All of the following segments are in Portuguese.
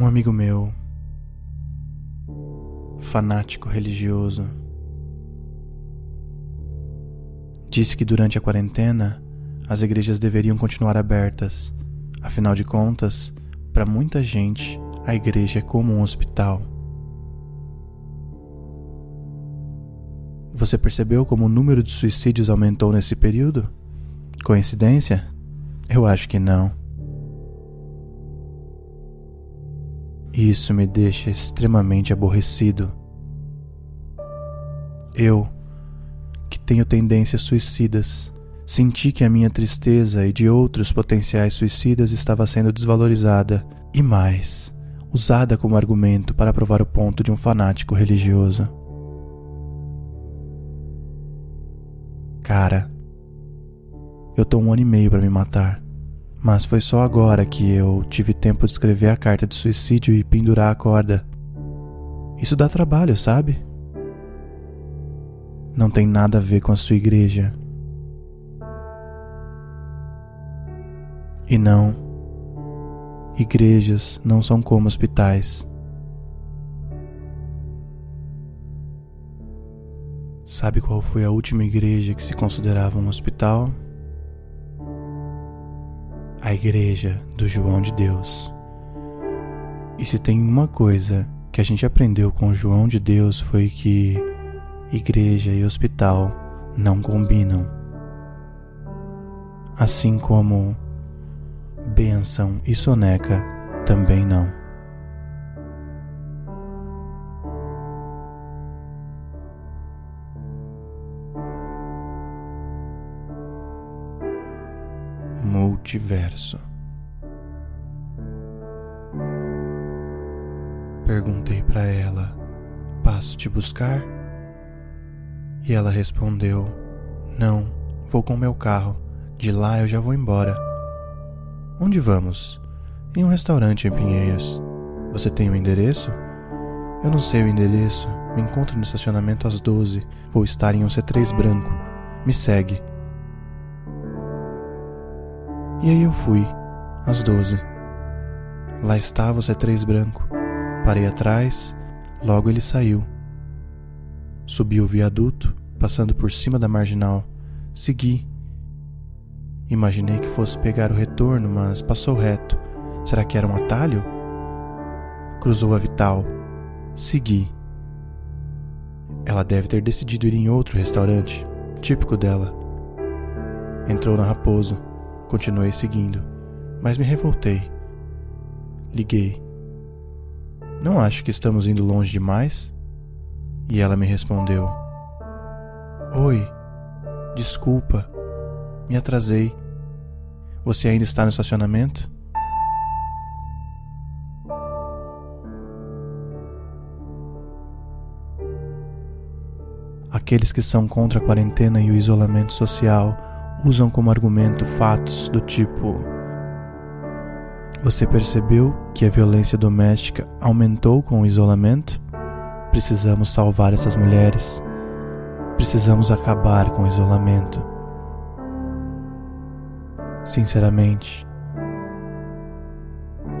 Um amigo meu, fanático religioso, disse que durante a quarentena as igrejas deveriam continuar abertas. Afinal de contas, para muita gente, a igreja é como um hospital. Você percebeu como o número de suicídios aumentou nesse período? Coincidência? Eu acho que não. Isso me deixa extremamente aborrecido. Eu, que tenho tendências suicidas, senti que a minha tristeza e de outros potenciais suicidas estava sendo desvalorizada e mais, usada como argumento para provar o ponto de um fanático religioso. Cara, eu tô um ano e meio para me matar, mas foi só agora que eu tive tempo de escrever a carta de suicídio e pendurar a corda. Isso dá trabalho, sabe? Não tem nada a ver com a sua igreja. E não, igrejas não são como hospitais. Sabe qual foi a última igreja que se considerava um hospital? A igreja do João de Deus. E se tem uma coisa que a gente aprendeu com o João de Deus foi que igreja e hospital não combinam. Assim como bênção e soneca também não. Multiverso. Perguntei para ela: Passo te buscar? E ela respondeu: Não, vou com meu carro. De lá eu já vou embora. Onde vamos? Em um restaurante em Pinheiros. Você tem o um endereço? Eu não sei o endereço. Me encontro no estacionamento às 12. Vou estar em um C3 branco. Me segue. E aí eu fui, às doze. Lá estava o C3 branco. Parei atrás, logo ele saiu. Subi o viaduto, passando por cima da marginal. Segui. Imaginei que fosse pegar o retorno, mas passou reto. Será que era um atalho? Cruzou a Vital. Segui. Ela deve ter decidido ir em outro restaurante, típico dela. Entrou na Raposo Continuei seguindo, mas me revoltei. Liguei. Não acho que estamos indo longe demais? E ela me respondeu: Oi, desculpa, me atrasei. Você ainda está no estacionamento? Aqueles que são contra a quarentena e o isolamento social usam como argumento fatos do tipo: Você percebeu que a violência doméstica aumentou com o isolamento? Precisamos salvar essas mulheres. Precisamos acabar com o isolamento. Sinceramente,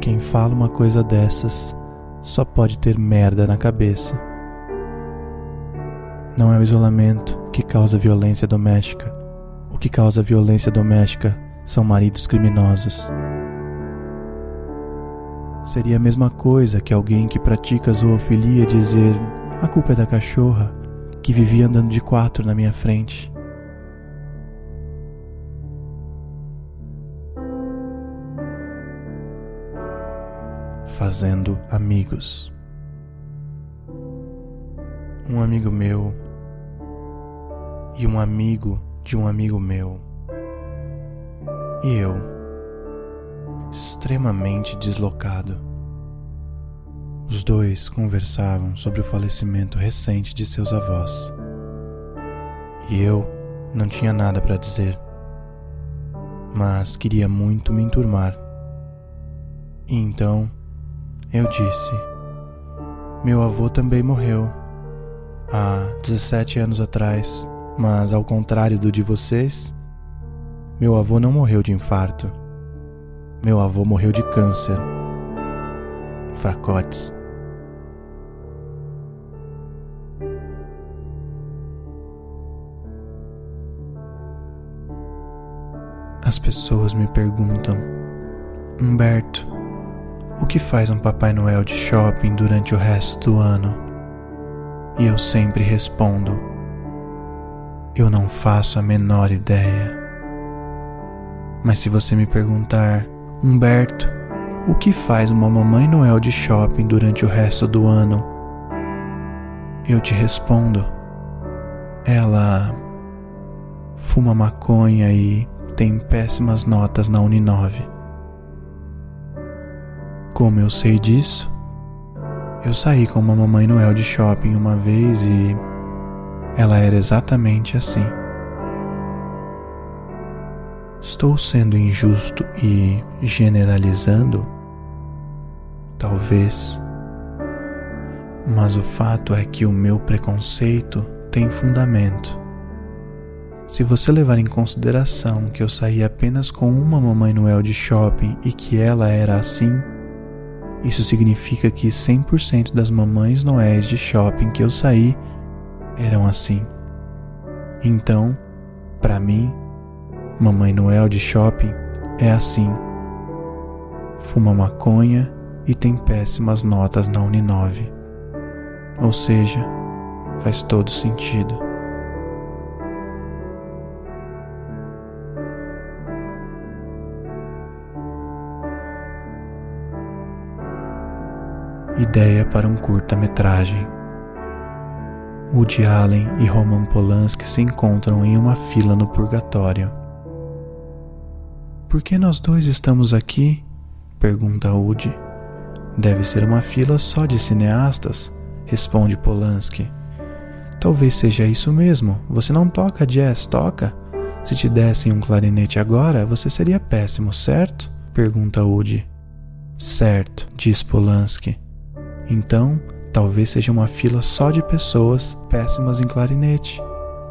quem fala uma coisa dessas só pode ter merda na cabeça. Não é o isolamento que causa violência doméstica o que causa violência doméstica são maridos criminosos. Seria a mesma coisa que alguém que pratica zoofilia dizer: a culpa é da cachorra que vivia andando de quatro na minha frente. Fazendo amigos. Um amigo meu e um amigo de um amigo meu. E eu, extremamente deslocado. Os dois conversavam sobre o falecimento recente de seus avós. E eu não tinha nada para dizer, mas queria muito me enturmar. E então eu disse: Meu avô também morreu há 17 anos atrás. Mas, ao contrário do de vocês, meu avô não morreu de infarto. Meu avô morreu de câncer. fracotes. As pessoas me perguntam, Humberto, o que faz um Papai Noel de shopping durante o resto do ano? E eu sempre respondo, eu não faço a menor ideia. Mas se você me perguntar, Humberto, o que faz uma Mamãe Noel de shopping durante o resto do ano? Eu te respondo, ela fuma maconha e tem péssimas notas na Uninove. Como eu sei disso? Eu saí com uma Mamãe Noel de shopping uma vez e ela era exatamente assim. Estou sendo injusto e generalizando? Talvez. Mas o fato é que o meu preconceito tem fundamento. Se você levar em consideração que eu saí apenas com uma Mamãe Noel de shopping e que ela era assim, isso significa que 100% das Mamães Noéis de shopping que eu saí eram assim. Então, para mim, Mamãe Noel de shopping é assim. Fuma maconha e tem péssimas notas na Uninove. Ou seja, faz todo sentido. Ideia para um curta-metragem. Woody Allen e Roman Polanski se encontram em uma fila no purgatório. Por que nós dois estamos aqui? pergunta Woody. Deve ser uma fila só de cineastas, responde Polanski. Talvez seja isso mesmo. Você não toca jazz, toca? Se te dessem um clarinete agora, você seria péssimo, certo? pergunta Woody. Certo, diz Polanski. Então, talvez seja uma fila só de pessoas péssimas em clarinete,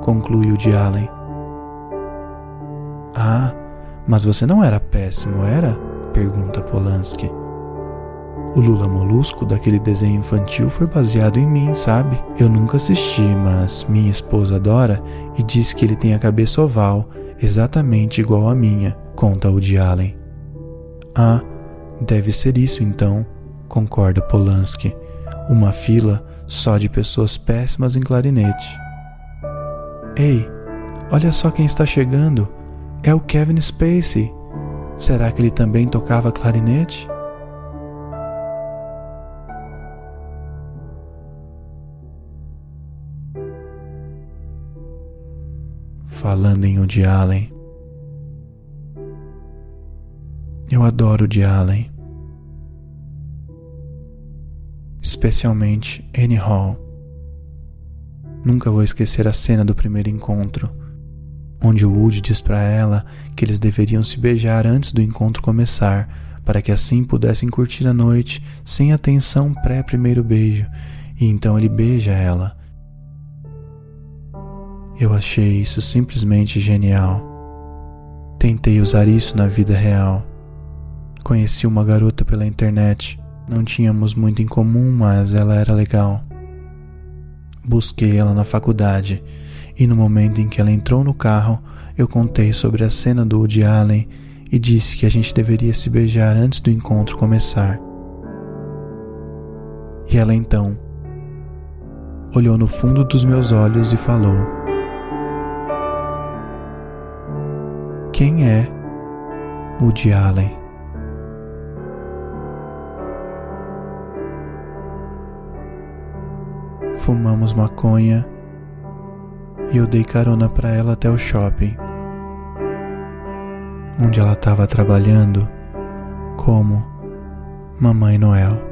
conclui o de Allen. Ah, mas você não era péssimo, era? pergunta Polanski. O Lula Molusco daquele desenho infantil foi baseado em mim, sabe? Eu nunca assisti, mas minha esposa adora e diz que ele tem a cabeça oval, exatamente igual à minha, conta o de Allen. Ah, deve ser isso então, concorda Polanski. Uma fila só de pessoas péssimas em clarinete. Ei, olha só quem está chegando. É o Kevin Spacey. Será que ele também tocava clarinete? Falando em Woody Allen. Eu adoro Woody Allen. Especialmente Annie Hall. Nunca vou esquecer a cena do primeiro encontro onde o Woody diz para ela que eles deveriam se beijar antes do encontro começar, para que assim pudessem curtir a noite sem a tensão pré-primeiro beijo, e então ele beija ela. Eu achei isso simplesmente genial. Tentei usar isso na vida real. Conheci uma garota pela internet. Não tínhamos muito em comum, mas ela era legal. Busquei ela na faculdade e no momento em que ela entrou no carro, eu contei sobre a cena do Woody Allen e disse que a gente deveria se beijar antes do encontro começar. E ela então olhou no fundo dos meus olhos e falou: Quem é Woody Allen? Fumamos maconha e eu dei carona para ela até o shopping, onde ela estava trabalhando como Mamãe Noel.